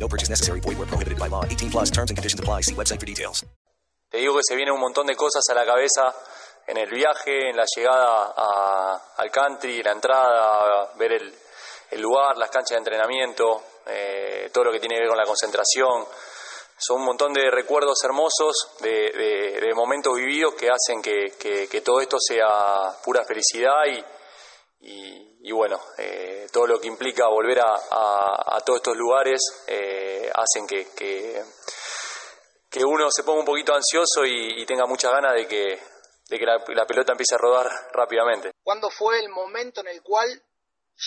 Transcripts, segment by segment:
No purchase necessary. Void where prohibited by law. 18 plus terms and conditions apply. See website for details. Te digo que se viene un montón de cosas a la cabeza en el viaje, en la llegada a- al country, la entrada, ver el, lugar, las canchas de entrenamiento, eh, todo lo que tiene que ver con la concentración. Son un montón de recuerdos hermosos, de, de- de momentos vividos que hacen que todo esto sea pura felicidad y, y- y bueno, eh, todo lo que implica volver a, a- todos estos lugares eh, hacen que, que- uno se ponga un poquito ansioso y, tenga muchas ganas de que, de que la, la pelota empiece a rodar rápidamente. ¿Cuándo fue el momento en el cual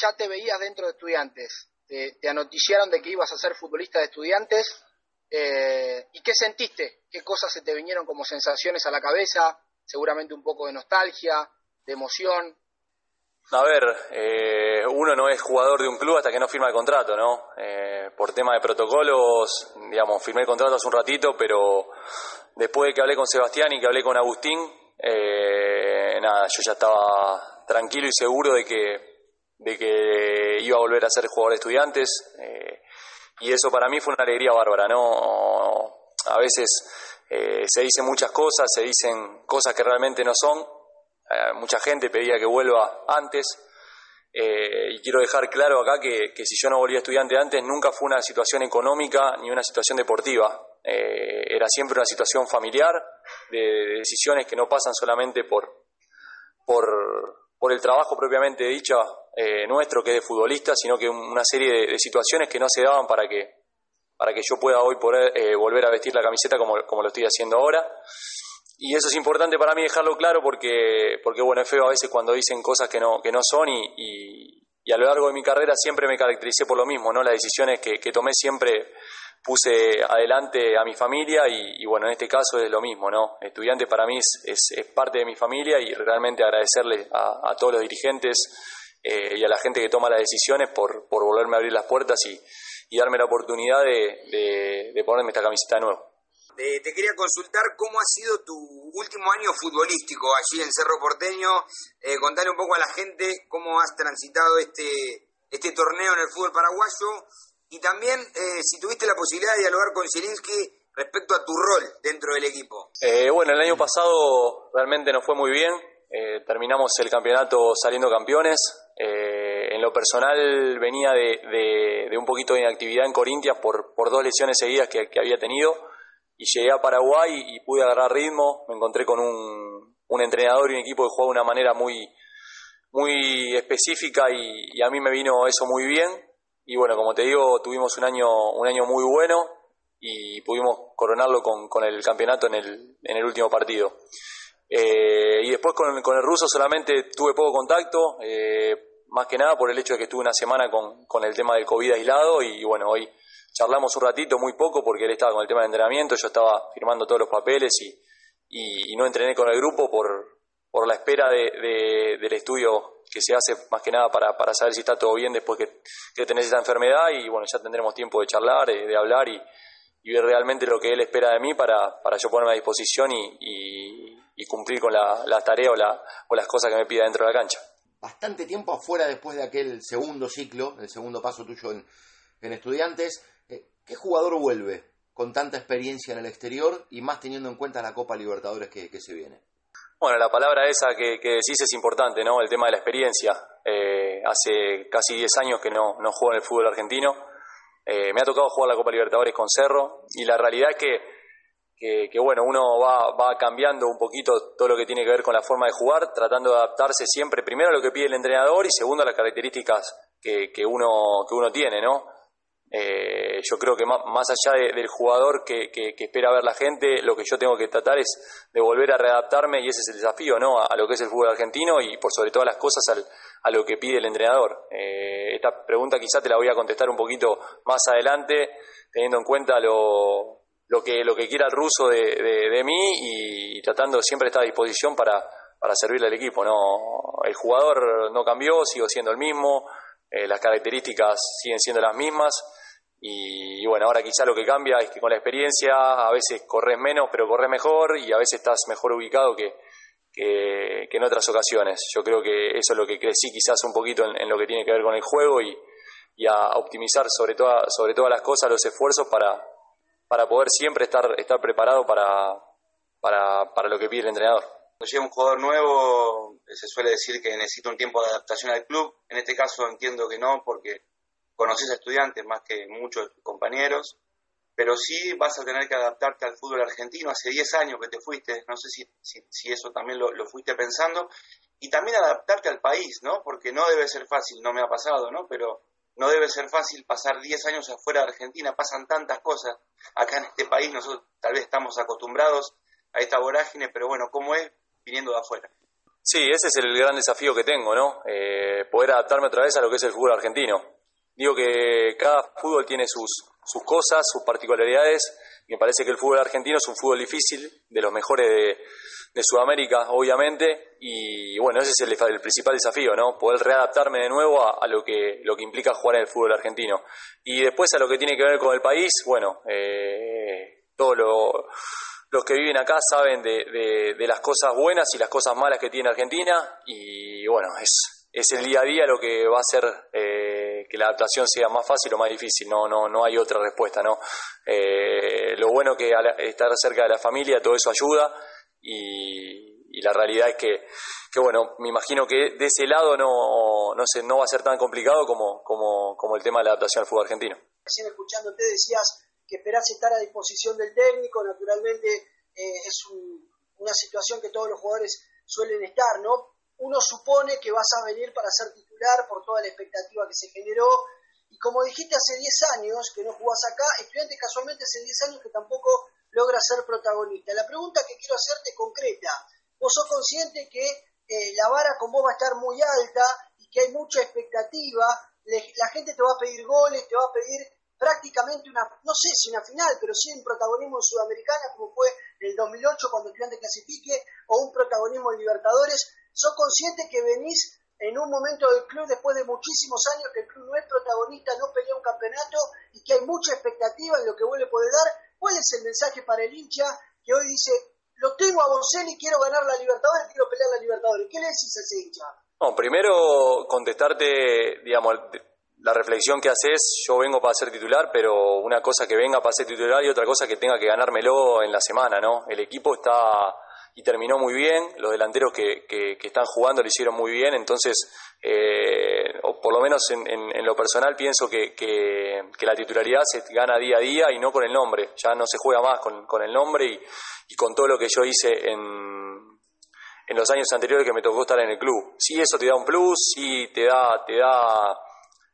ya te veías dentro de estudiantes? Te, te anoticiaron de que ibas a ser futbolista de estudiantes. eh, ¿Y qué sentiste? ¿Qué cosas se te vinieron como sensaciones a la cabeza? Seguramente un poco de nostalgia, de emoción. A ver, eh, uno no es jugador de un club hasta que no firma el contrato, ¿no? Eh, por tema de protocolos, digamos, firmé el contrato hace un ratito, pero después de que hablé con Sebastián y que hablé con Agustín, eh, nada, yo ya estaba tranquilo y seguro de que, de que iba a volver a ser jugador de estudiantes. eh, y eso para mí fue una alegría bárbara, ¿no? A veces eh, se dicen muchas cosas, se dicen cosas que realmente no son. Mucha gente pedía que vuelva antes. eh, y quiero dejar claro acá que, que si yo no volvía estudiante antes, nunca fue una situación económica ni una situación deportiva. Eh, era siempre una situación familiar, de, de decisiones que no pasan solamente por, por, por el trabajo propiamente dicho eh, nuestro, que es de futbolista, sino que una serie de, de situaciones que no se daban para que, para que yo pueda hoy poder eh, volver a vestir la camiseta como, como lo estoy haciendo ahora. Y eso es importante para mí dejarlo claro porque, porque bueno, es feo a veces cuando dicen cosas que no, que no son y, y- a lo largo de mi carrera siempre me caractericé por lo mismo, ¿no? Las decisiones que, que tomé siempre puse adelante a mi familia y, y, bueno, en este caso es lo mismo, ¿no? Estudiante para mí es, es- es parte de mi familia y realmente agradecerle a, a todos los dirigentes eh, y a la gente que toma las decisiones por, por volverme a abrir las puertas y, y darme la oportunidad de, de- de ponerme esta camiseta de nuevo. Eh, te quería consultar cómo ha sido tu último año futbolístico allí en Cerro Porteño. Eh, contarle un poco a la gente cómo has transitado este, este torneo en el fútbol paraguayo y también eh, si tuviste la posibilidad de dialogar con Zielinski respecto a tu rol dentro del equipo. Eh, bueno, el año pasado realmente nos fue muy bien. Eh, terminamos el campeonato saliendo campeones. Eh, en lo personal venía de, de- de un poquito de inactividad en Corintias por, por dos lesiones seguidas que había tenido. Y llegué a Paraguay y pude agarrar ritmo. Me encontré con un, entrenador y un equipo que jugaba de una manera muy, muy específica y, a mí me vino eso muy bien. Y bueno, como te digo, tuvimos un año, un año muy bueno y pudimos coronarlo con, con el campeonato en el, en el último partido. Eh, y después con, con el ruso solamente tuve poco contacto, eh, más que nada por el hecho de que estuve una semana con, con el tema del COVID aislado y bueno, hoy charlamos un ratito, muy poco, porque él estaba con el tema de entrenamiento, yo estaba firmando todos los papeles y, y- no entrené con el grupo por, por la espera de- de- del estudio que se hace más que nada para, para saber si está todo bien después que, que tenés esta enfermedad y bueno, ya tendremos tiempo de charlar, eh, de hablar y, y ver realmente lo que él espera de mí para, para yo ponerme a disposición y, y- y cumplir con la, la tarea o, la- o las cosas que me pida dentro de la cancha. bastante tiempo afuera después de aquel segundo ciclo, el segundo paso tuyo en, en estudiantes. ¿Qué jugador vuelve con tanta experiencia en el exterior y más teniendo en cuenta la Copa Libertadores que, se viene? Bueno, la palabra esa que, decís es importante, ¿no? El tema de la experiencia. Eh, hace casi 10 años que no, no juego en el fútbol argentino. Eh, me ha tocado jugar la Copa Libertadores con Cerro y la realidad es que, que, bueno, uno va, cambiando un poquito todo lo que tiene que ver con la forma de jugar, tratando de adaptarse siempre, primero a lo que pide el entrenador y segundo a las características que, uno, que uno tiene, ¿no? Eh, yo creo que más, más allá de- del jugador que, que- espera ver la gente, lo que yo tengo que tratar es de volver a readaptarme y ese es el desafío, ¿no? A, lo que es el fútbol argentino y por sobre todas las cosas al- a lo que pide el entrenador. Eh, esta pregunta quizá te la voy a contestar un poquito más adelante, teniendo en cuenta lo, lo que lo que quiera el ruso de, de, mí y, tratando siempre estar a disposición para, para servirle al equipo. No, el jugador no cambió, sigo siendo el mismo, eh, las características siguen siendo las mismas y, bueno, ahora quizá lo que cambia es que con la experiencia a veces corres menos, pero corres mejor y a veces estás mejor ubicado que, que, en otras ocasiones. Yo creo que eso es lo que crecí quizás un poquito en, lo que tiene que ver con el juego y, y a optimizar sobre, toda, sobre todas las cosas los esfuerzos para, para poder siempre estar, estar preparado para, para, para lo que pide el entrenador. Cuando llega un jugador nuevo, se suele decir que necesita un tiempo de adaptación al club. En este caso entiendo que no, porque conoces a estudiantes más que muchos compañeros, pero sí vas a tener que adaptarte al fútbol argentino. Hace 10 años que te fuiste, no sé si, si, eso también lo, lo, fuiste pensando, y también adaptarte al país, ¿no? Porque no debe ser fácil, no me ha pasado, ¿no? Pero no debe ser fácil pasar 10 años afuera de Argentina, pasan tantas cosas. Acá en este país nosotros tal vez estamos acostumbrados a esta vorágine, pero bueno, ¿cómo es viniendo de afuera? Sí, ese es el gran desafío que tengo, ¿no? Eh, poder adaptarme otra vez a lo que es el fútbol argentino. Digo que cada fútbol tiene sus, sus cosas, sus particularidades, me parece que el fútbol argentino es un fútbol difícil, de los mejores de, de Sudamérica, obviamente, y bueno, ese es el, principal desafío, ¿no? Poder readaptarme de nuevo a, lo, que, lo que implica jugar en el fútbol argentino. Y después a lo que tiene que ver con el país, bueno, eh, todos los que viven acá saben de, de, las cosas buenas y las cosas malas que tiene Argentina, y bueno, es, es el día a día lo que va a hacer eh, que la adaptación sea más fácil o más difícil, no, no, no hay otra respuesta, ¿no? Eh, lo bueno que estar cerca de la familia, todo eso ayuda, y, la realidad es que, que, bueno, me imagino que de ese lado no, no, no va a ser tan complicado como, como, como el tema de la adaptación al fútbol argentino. Recién escuchándote decías que esperás estar a disposición del técnico, naturalmente eh, es una situación que todos los jugadores suelen estar, ¿no? Uno supone que vas a venir para ser titular por toda la expectativa que se generó, y como dijiste hace 10 años que no jugás acá, estudiantes casualmente hace 10 años que tampoco logra ser protagonista. La pregunta que quiero hacerte concreta. ¿Vos sos consciente que eh, la vara con vos va a estar muy alta y que hay mucha expectativa? la gente te va a pedir goles, te va a pedir prácticamente una, no sé si una final, pero sí un protagonismo en Sudamericana, como fue en el 2008 cuando el cliente clasifique, o un protagonismo en Libertadores. ¿Sos consciente que venís en un momento del club después de muchísimos años que el club no es protagonista, no pelea un campeonato y que hay mucha expectativa en lo que vuelve a poder dar? ¿Cuál es el mensaje para el hincha que hoy dice, lo tengo a Bocelli, quiero ganar la Libertadores, quiero pelear la Libertadores? ¿Qué le decís a ese hincha? No, primero contestarte, digamos, la reflexión que haces, yo vengo para ser titular, pero una cosa que venga para ser titular y otra cosa que tenga que ganármelo en la semana, ¿no? El equipo está y terminó muy bien, los delanteros que, que, están jugando lo hicieron muy bien, entonces, eh, o por lo menos en, en, lo personal pienso que, que, la titularidad se gana día a día y no con el nombre, ya no se juega más con, con el nombre y, y, con todo lo que yo hice en, en los años anteriores que me tocó estar en el club. Sí, eso te da un plus, sí te da, te da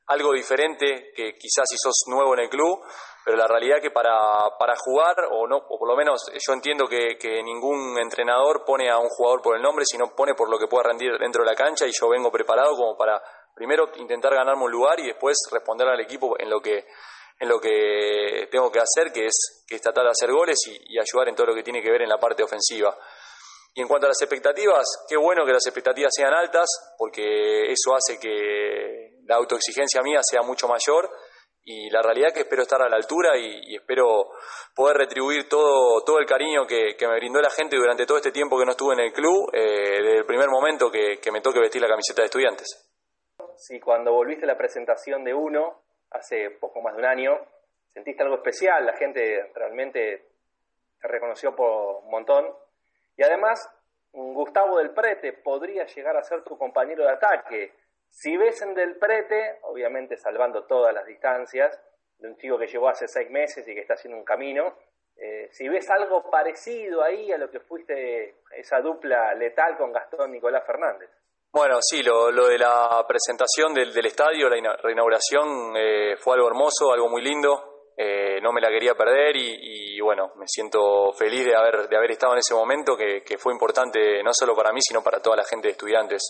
algo diferente que quizás si sos nuevo en el club, pero la realidad es que para, para jugar, o no, o por lo menos yo entiendo que, que, ningún entrenador pone a un jugador por el nombre, sino pone por lo que pueda rendir dentro de la cancha y yo vengo preparado como para primero intentar ganarme un lugar y después responder al equipo en lo que en lo que tengo que hacer, que es, que es tratar de hacer goles y, y ayudar en todo lo que tiene que ver en la parte ofensiva. Y en cuanto a las expectativas, qué bueno que las expectativas sean altas, porque eso hace que la autoexigencia mía sea mucho mayor y la realidad es que espero estar a la altura y, espero poder retribuir todo, todo el cariño que, me brindó la gente durante todo este tiempo que no estuve en el club, eh, desde el primer momento que, me toque vestir la camiseta de estudiantes. Si cuando volviste a la presentación de uno, hace poco más de un año, sentiste algo especial, la gente realmente te reconoció por un montón. Y además, Gustavo del Prete podría llegar a ser tu compañero de ataque si ves en Del Prete, obviamente salvando todas las distancias, de un chico que llegó hace seis meses y que está haciendo un camino, eh, si ves algo parecido ahí a lo que fuiste esa dupla letal con Gastón Nicolás Fernández. Bueno, sí, lo, de la presentación del, estadio, la reinauguración, eh, fue algo hermoso, algo muy lindo. Eh, no me la quería perder y, y, bueno, me siento feliz de haber, de haber estado en ese momento que, que fue importante no solo para mí, sino para toda la gente de estudiantes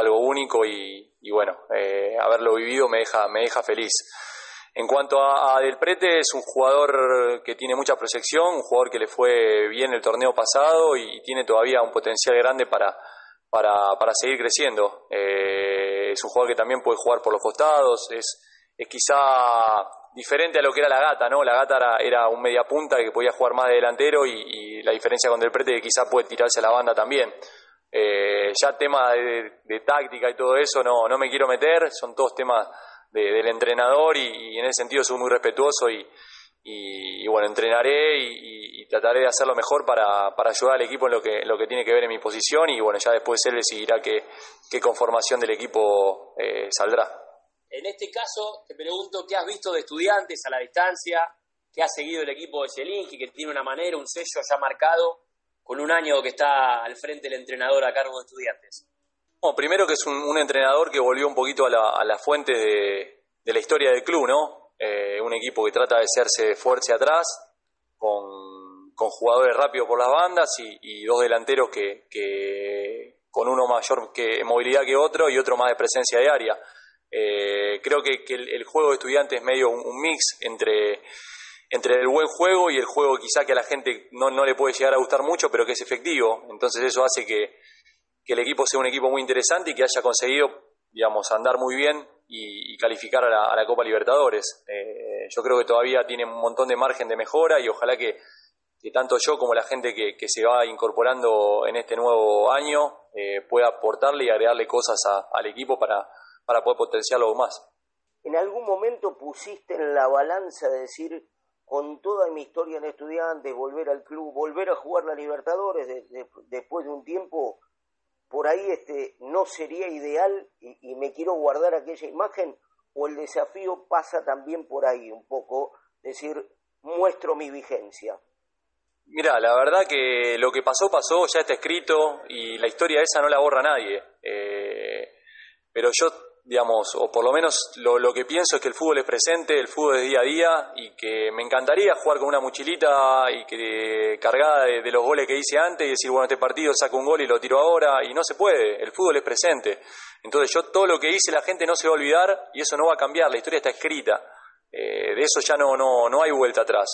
algo único y, bueno, eh, haberlo vivido me deja, me deja feliz. En cuanto a, Del Prete, es un jugador que tiene mucha proyección, un jugador que le fue bien el torneo pasado y tiene todavía un potencial grande para, para, para seguir creciendo. Eh, es un jugador que también puede jugar por los costados, es, es quizá diferente a lo que era la gata, ¿no? La gata era, era un media punta que podía jugar más de delantero y, la diferencia con Del Prete que quizá puede tirarse a la banda también. Eh, ya tema de, táctica y todo eso no, no me quiero meter, son todos temas del entrenador y, en ese sentido soy muy respetuoso y, y, bueno, entrenaré y, trataré de hacerlo mejor para, para ayudar al equipo en lo que, lo que tiene que ver en mi posición y bueno, ya después él decidirá qué, qué conformación del equipo eh, saldrá. En este caso, te pregunto, ¿qué has visto de estudiantes a la distancia? ¿Qué ha seguido el equipo de Zelinski, que tiene una manera, un sello ya marcado, con un año que está al frente del entrenador a cargo de estudiantes? Primero que es un, entrenador que volvió un poquito a la, a la fuente de, la historia del club, ¿no? Eh, un equipo que trata de hacerse fuerte atrás, con, jugadores rápidos por las bandas y, dos delanteros que, que, con uno mayor que movilidad que otro y otro más de presencia de área. Eh, creo que, el, juego de estudiantes es medio un, mix entre, entre el buen juego y el juego quizá que a la gente no, no le puede llegar a gustar mucho, pero que es efectivo. Entonces eso hace que, que el equipo sea un equipo muy interesante y que haya conseguido, digamos, andar muy bien y, calificar a la, Copa Libertadores. Eh, yo creo que todavía tiene un montón de margen de mejora y ojalá que, tanto yo como la gente que, se va incorporando en este nuevo año eh, pueda aportarle y agregarle cosas al equipo para, para poder potenciarlo aún más. ¿En algún momento pusiste en la balanza de decir, con toda mi historia en estudiantes, volver al club, volver a jugar la Libertadores después de un tiempo, por ahí este, no sería ideal y, me quiero guardar aquella imagen o el desafío pasa también por ahí un poco, decir, muestro mi vigencia. Mira, la verdad que lo que pasó, pasó, ya está escrito y la historia esa no la borra nadie. Eh, pero yo digamos, o por lo menos lo, lo, que pienso es que el fútbol es presente, el fútbol es día a día y que me encantaría jugar con una mochilita y que cargada de, los goles que hice antes y decir, bueno, este partido saco un gol y lo tiro ahora y no se puede, el fútbol es presente. Entonces yo todo lo que hice la gente no se va a olvidar y eso no va a cambiar, la historia está escrita, eh, de eso ya no, no, no hay vuelta atrás.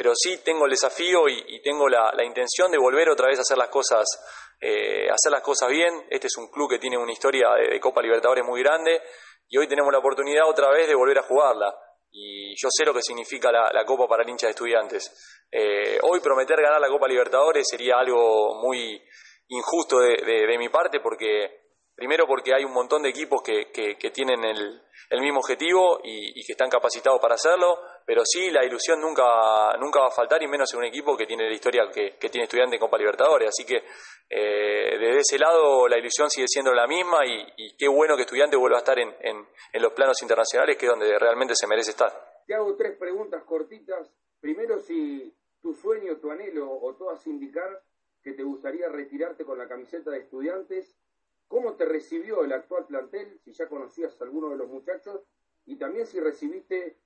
Pero sí tengo el desafío y, tengo la, intención de volver otra vez a hacer las cosas eh, hacer las cosas bien. Este es un club que tiene una historia de, Copa Libertadores muy grande y hoy tenemos la oportunidad otra vez de volver a jugarla. Y yo sé lo que significa la, Copa para el hincha de estudiantes. Eh, hoy prometer ganar la Copa Libertadores sería algo muy injusto de mi parte porque Primero porque hay un montón de equipos que, que, tienen el, el, mismo objetivo y, que están capacitados para hacerlo, pero sí la ilusión nunca, nunca va a faltar y menos en un equipo que tiene la historia que, tiene estudiante en Copa Libertadores. Así que eh, desde ese lado la ilusión sigue siendo la misma y, qué bueno que estudiante vuelva a estar en, en, en, los planos internacionales, que es donde realmente se merece estar. Te hago tres preguntas cortitas. Primero, si tu sueño, tu anhelo o todas indicar que te gustaría retirarte con la camiseta de estudiantes ¿Cómo te recibió el actual plantel? Si ya conocías a alguno de los muchachos y también si recibiste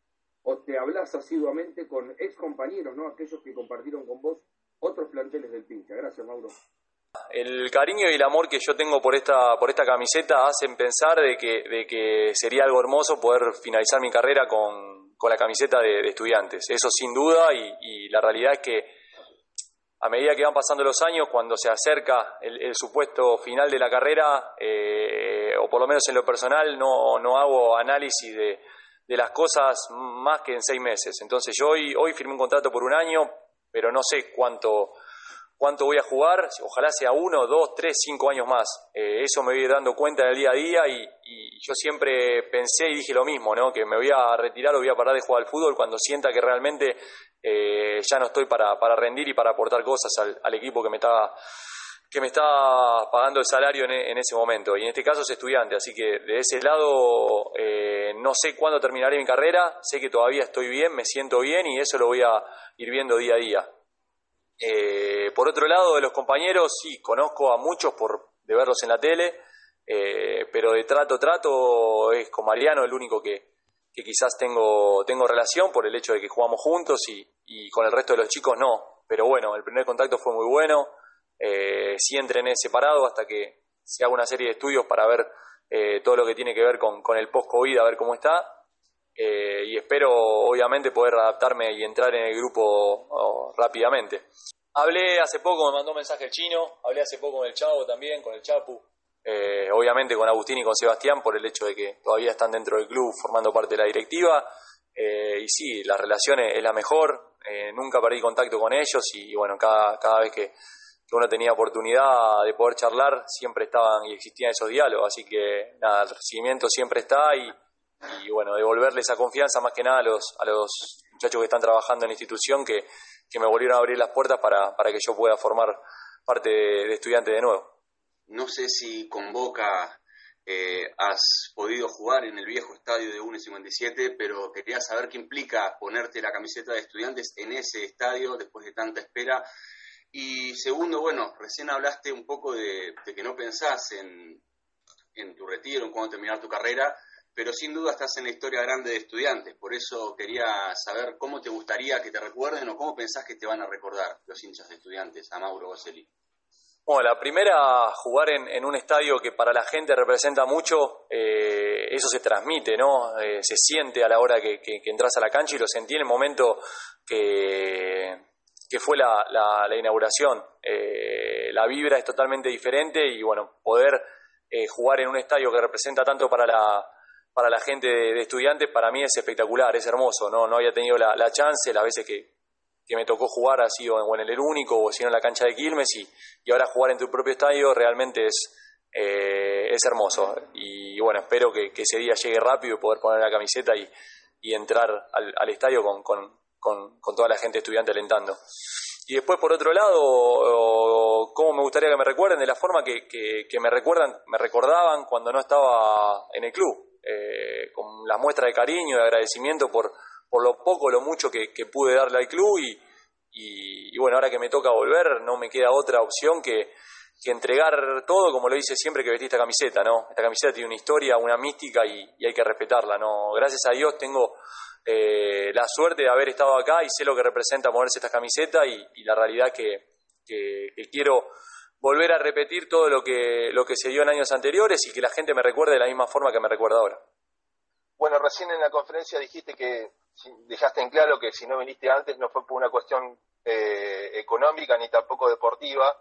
o te hablas asiduamente con ex compañeros, ¿no? Aquellos que compartieron con vos otros planteles del pincha. Gracias, Mauro. El cariño y el amor que yo tengo por esta, por esta camiseta hacen pensar de que, de que sería algo hermoso poder finalizar mi carrera con, con la camiseta de, estudiantes. Eso sin duda y la realidad es que a medida que van pasando los años, cuando se acerca el, supuesto final de la carrera, eh, o por lo menos en lo personal, no, no hago análisis de, de, las cosas más que en seis meses. Entonces yo hoy, hoy firmé un contrato por un año, pero no sé cuánto, cuánto voy a jugar, ojalá sea uno, dos, tres, cinco años más. Eh, eso me voy dando cuenta en el día a día y, y, yo siempre pensé y dije lo mismo, ¿no? que me voy a retirar o voy a parar de jugar al fútbol cuando sienta que realmente eh, ya no estoy para, para, rendir y para aportar cosas al, equipo que me está que me está pagando el salario en, ese momento. Y en este caso es estudiante, así que de ese lado eh, no sé cuándo terminaré mi carrera, sé que todavía estoy bien, me siento bien y eso lo voy a ir viendo día a día. Eh, por otro lado, de los compañeros, sí, conozco a muchos por de verlos en la tele, pero de trato trato es con Mariano el único que, que quizás tengo, tengo relación por el hecho de que jugamos juntos y, y con el resto de los chicos no. Pero bueno, el primer contacto fue muy bueno. Eh, sí entrené separado hasta que se haga una serie de estudios para ver eh, todo lo que tiene que ver con, con el post-COVID, a ver cómo está. Eh, y espero obviamente poder adaptarme y entrar en el grupo oh, rápidamente. Hablé hace poco, me mandó un mensaje el chino, hablé hace poco con el Chavo también, con el Chapu, eh, obviamente con Agustín y con Sebastián por el hecho de que todavía están dentro del club formando parte de la directiva. Eh, y sí, la relación es la mejor, eh, nunca perdí contacto con ellos y bueno, cada, cada vez que, uno tenía oportunidad de poder charlar, siempre estaban y existían esos diálogos, así que nada, el recibimiento siempre está y, y bueno, devolverle esa confianza más que nada a los, a los muchachos que están trabajando en la institución que, que me volvieron a abrir las puertas para, para que yo pueda formar parte de, de estudiante de nuevo. No sé si con Boca eh, has podido jugar en el viejo estadio de 1.57, pero quería saber qué implica ponerte la camiseta de estudiantes en ese estadio después de tanta espera. Y segundo, bueno, recién hablaste un poco de, que no pensás en, en tu retiro, en cuándo terminar tu carrera, pero sin duda estás en la historia grande de estudiantes. Por eso quería saber cómo te gustaría que te recuerden o cómo pensás que te van a recordar los hinchas de estudiantes, a Mauro Boselli. Bueno, la primera, jugar en, un estadio que para la gente representa mucho, eh, eso se transmite, ¿no? Eh, se siente a la hora que, entras a la cancha y lo sentí en el momento que, fue la, la, inauguración. Eh, la vibra es totalmente diferente y bueno, poder jugar en un estadio que representa tanto para la, para la gente de, estudiantes, para mí es espectacular, es hermoso, ¿no? No había tenido la, la chance, las veces que, que me tocó jugar ha sido en, en el único o si no en la cancha de Quilmes y, y ahora jugar en tu propio estadio realmente es, eh, es hermoso. Y, bueno, espero que, ese día llegue rápido y poder poner la camiseta y, y entrar al, al estadio con, con, con, toda la gente estudiante alentando. Y después, por otro lado, cómo me gustaría que me recuerden, de la forma que, que, me recuerdan, me recordaban cuando no estaba en el club, eh, con la muestra de cariño, de agradecimiento por, por lo poco, lo mucho que, pude darle al club y, y, bueno, ahora que me toca volver no me queda otra opción que, que, entregar todo como lo hice siempre que vestí esta camiseta, ¿no? Esta camiseta tiene una historia, una mística y, hay que respetarla, ¿no? Gracias a Dios tengo eh, la suerte de haber estado acá y sé lo que representa ponerse esta camiseta y, la realidad que, que, quiero volver a repetir todo lo que, lo que se dio en años anteriores y que la gente me recuerde de la misma forma que me recuerda ahora. Bueno, recién en la conferencia dijiste que dejaste en claro que si no viniste antes no fue por una cuestión eh, económica ni tampoco deportiva,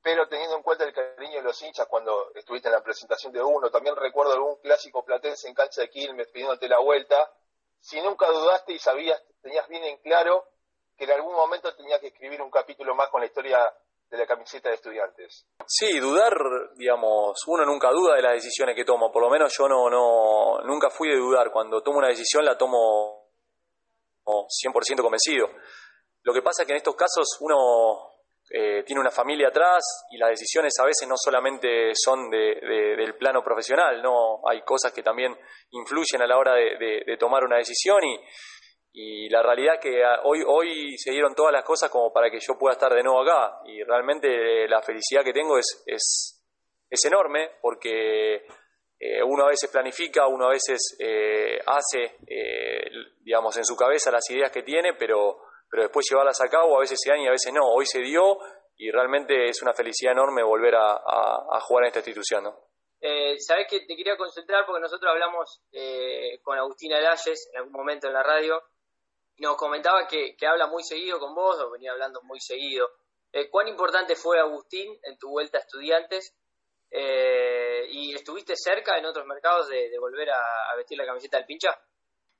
pero teniendo en cuenta el cariño de los hinchas cuando estuviste en la presentación de uno, también recuerdo algún clásico platense en cancha de Quilmes pidiéndote la vuelta, si nunca dudaste y sabías, tenías bien en claro que en algún momento tenías que escribir un capítulo más con la historia de la camiseta de estudiantes. Sí, dudar, digamos, uno nunca duda de las decisiones que tomo, por lo menos yo no, no nunca fui de dudar, cuando tomo una decisión la tomo 100% convencido. Lo que pasa es que en estos casos uno eh, tiene una familia atrás y las decisiones a veces no solamente son de, del plano profesional, no hay cosas que también influyen a la hora de, tomar una decisión y, y la realidad que hoy, hoy se dieron todas las cosas como para que yo pueda estar de nuevo acá y realmente la felicidad que tengo es, es, es enorme porque eh, uno a veces planifica, uno a veces eh, hace, eh, digamos, en su cabeza las ideas que tiene, pero, pero después llevarlas a cabo a veces se dan y a veces no. Hoy se dio y realmente es una felicidad enorme volver a, jugar en esta institución. Eh, Sabes que te quería concentrar porque nosotros hablamos con Agustina Lalles en algún momento en la radio nos comentaba que, que habla muy seguido con vos, o venía hablando muy seguido. ¿Cuán importante fue Agustín en tu vuelta a estudiantes eh, ¿Y estuviste cerca en otros mercados de, volver a, vestir la camiseta del pincha?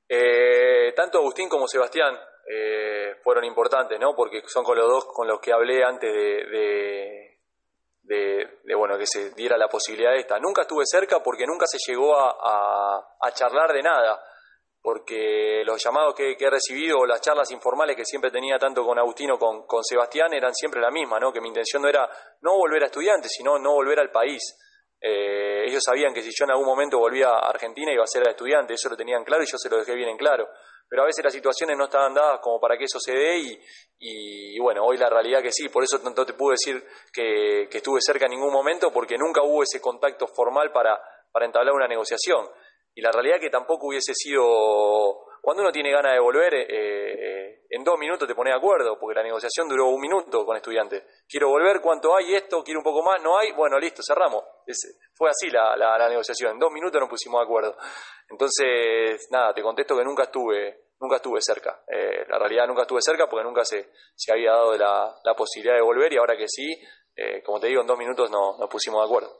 Eh, tanto Agustín como Sebastián eh, fueron importantes, ¿no? Porque son con los dos con los que hablé antes de, de, bueno que se diera la posibilidad esta. Nunca estuve cerca porque nunca se llegó a, a charlar de nada porque los llamados que, he recibido o las charlas informales que siempre tenía tanto con Agustino como con Sebastián eran siempre la misma, ¿no? que mi intención no era no volver a estudiantes, sino no volver al país. Eh, ellos sabían que si yo en algún momento volvía a Argentina iba a ser a estudiante, eso lo tenían claro y yo se lo dejé bien en claro. Pero a veces las situaciones no estaban dadas como para que eso se dé y, y, bueno, hoy la realidad que sí, por eso no te pude decir que, que estuve cerca en ningún momento porque nunca hubo ese contacto formal para, para entablar una negociación y la realidad es que tampoco hubiese sido cuando uno tiene ganas de volver, eh, eh, en dos minutos te pones de acuerdo, porque la negociación duró un minuto con estudiantes. Quiero volver, ¿cuánto hay esto? ¿Quiero un poco más? ¿No hay? Bueno, listo, cerramos. fue así la, la, negociación, en dos minutos nos pusimos de acuerdo. Entonces, nada, te contesto que nunca estuve, nunca estuve cerca. Eh, la realidad nunca estuve cerca porque nunca se, se había dado la, la posibilidad de volver y ahora que sí, eh, como te digo, en dos minutos no, nos pusimos de acuerdo.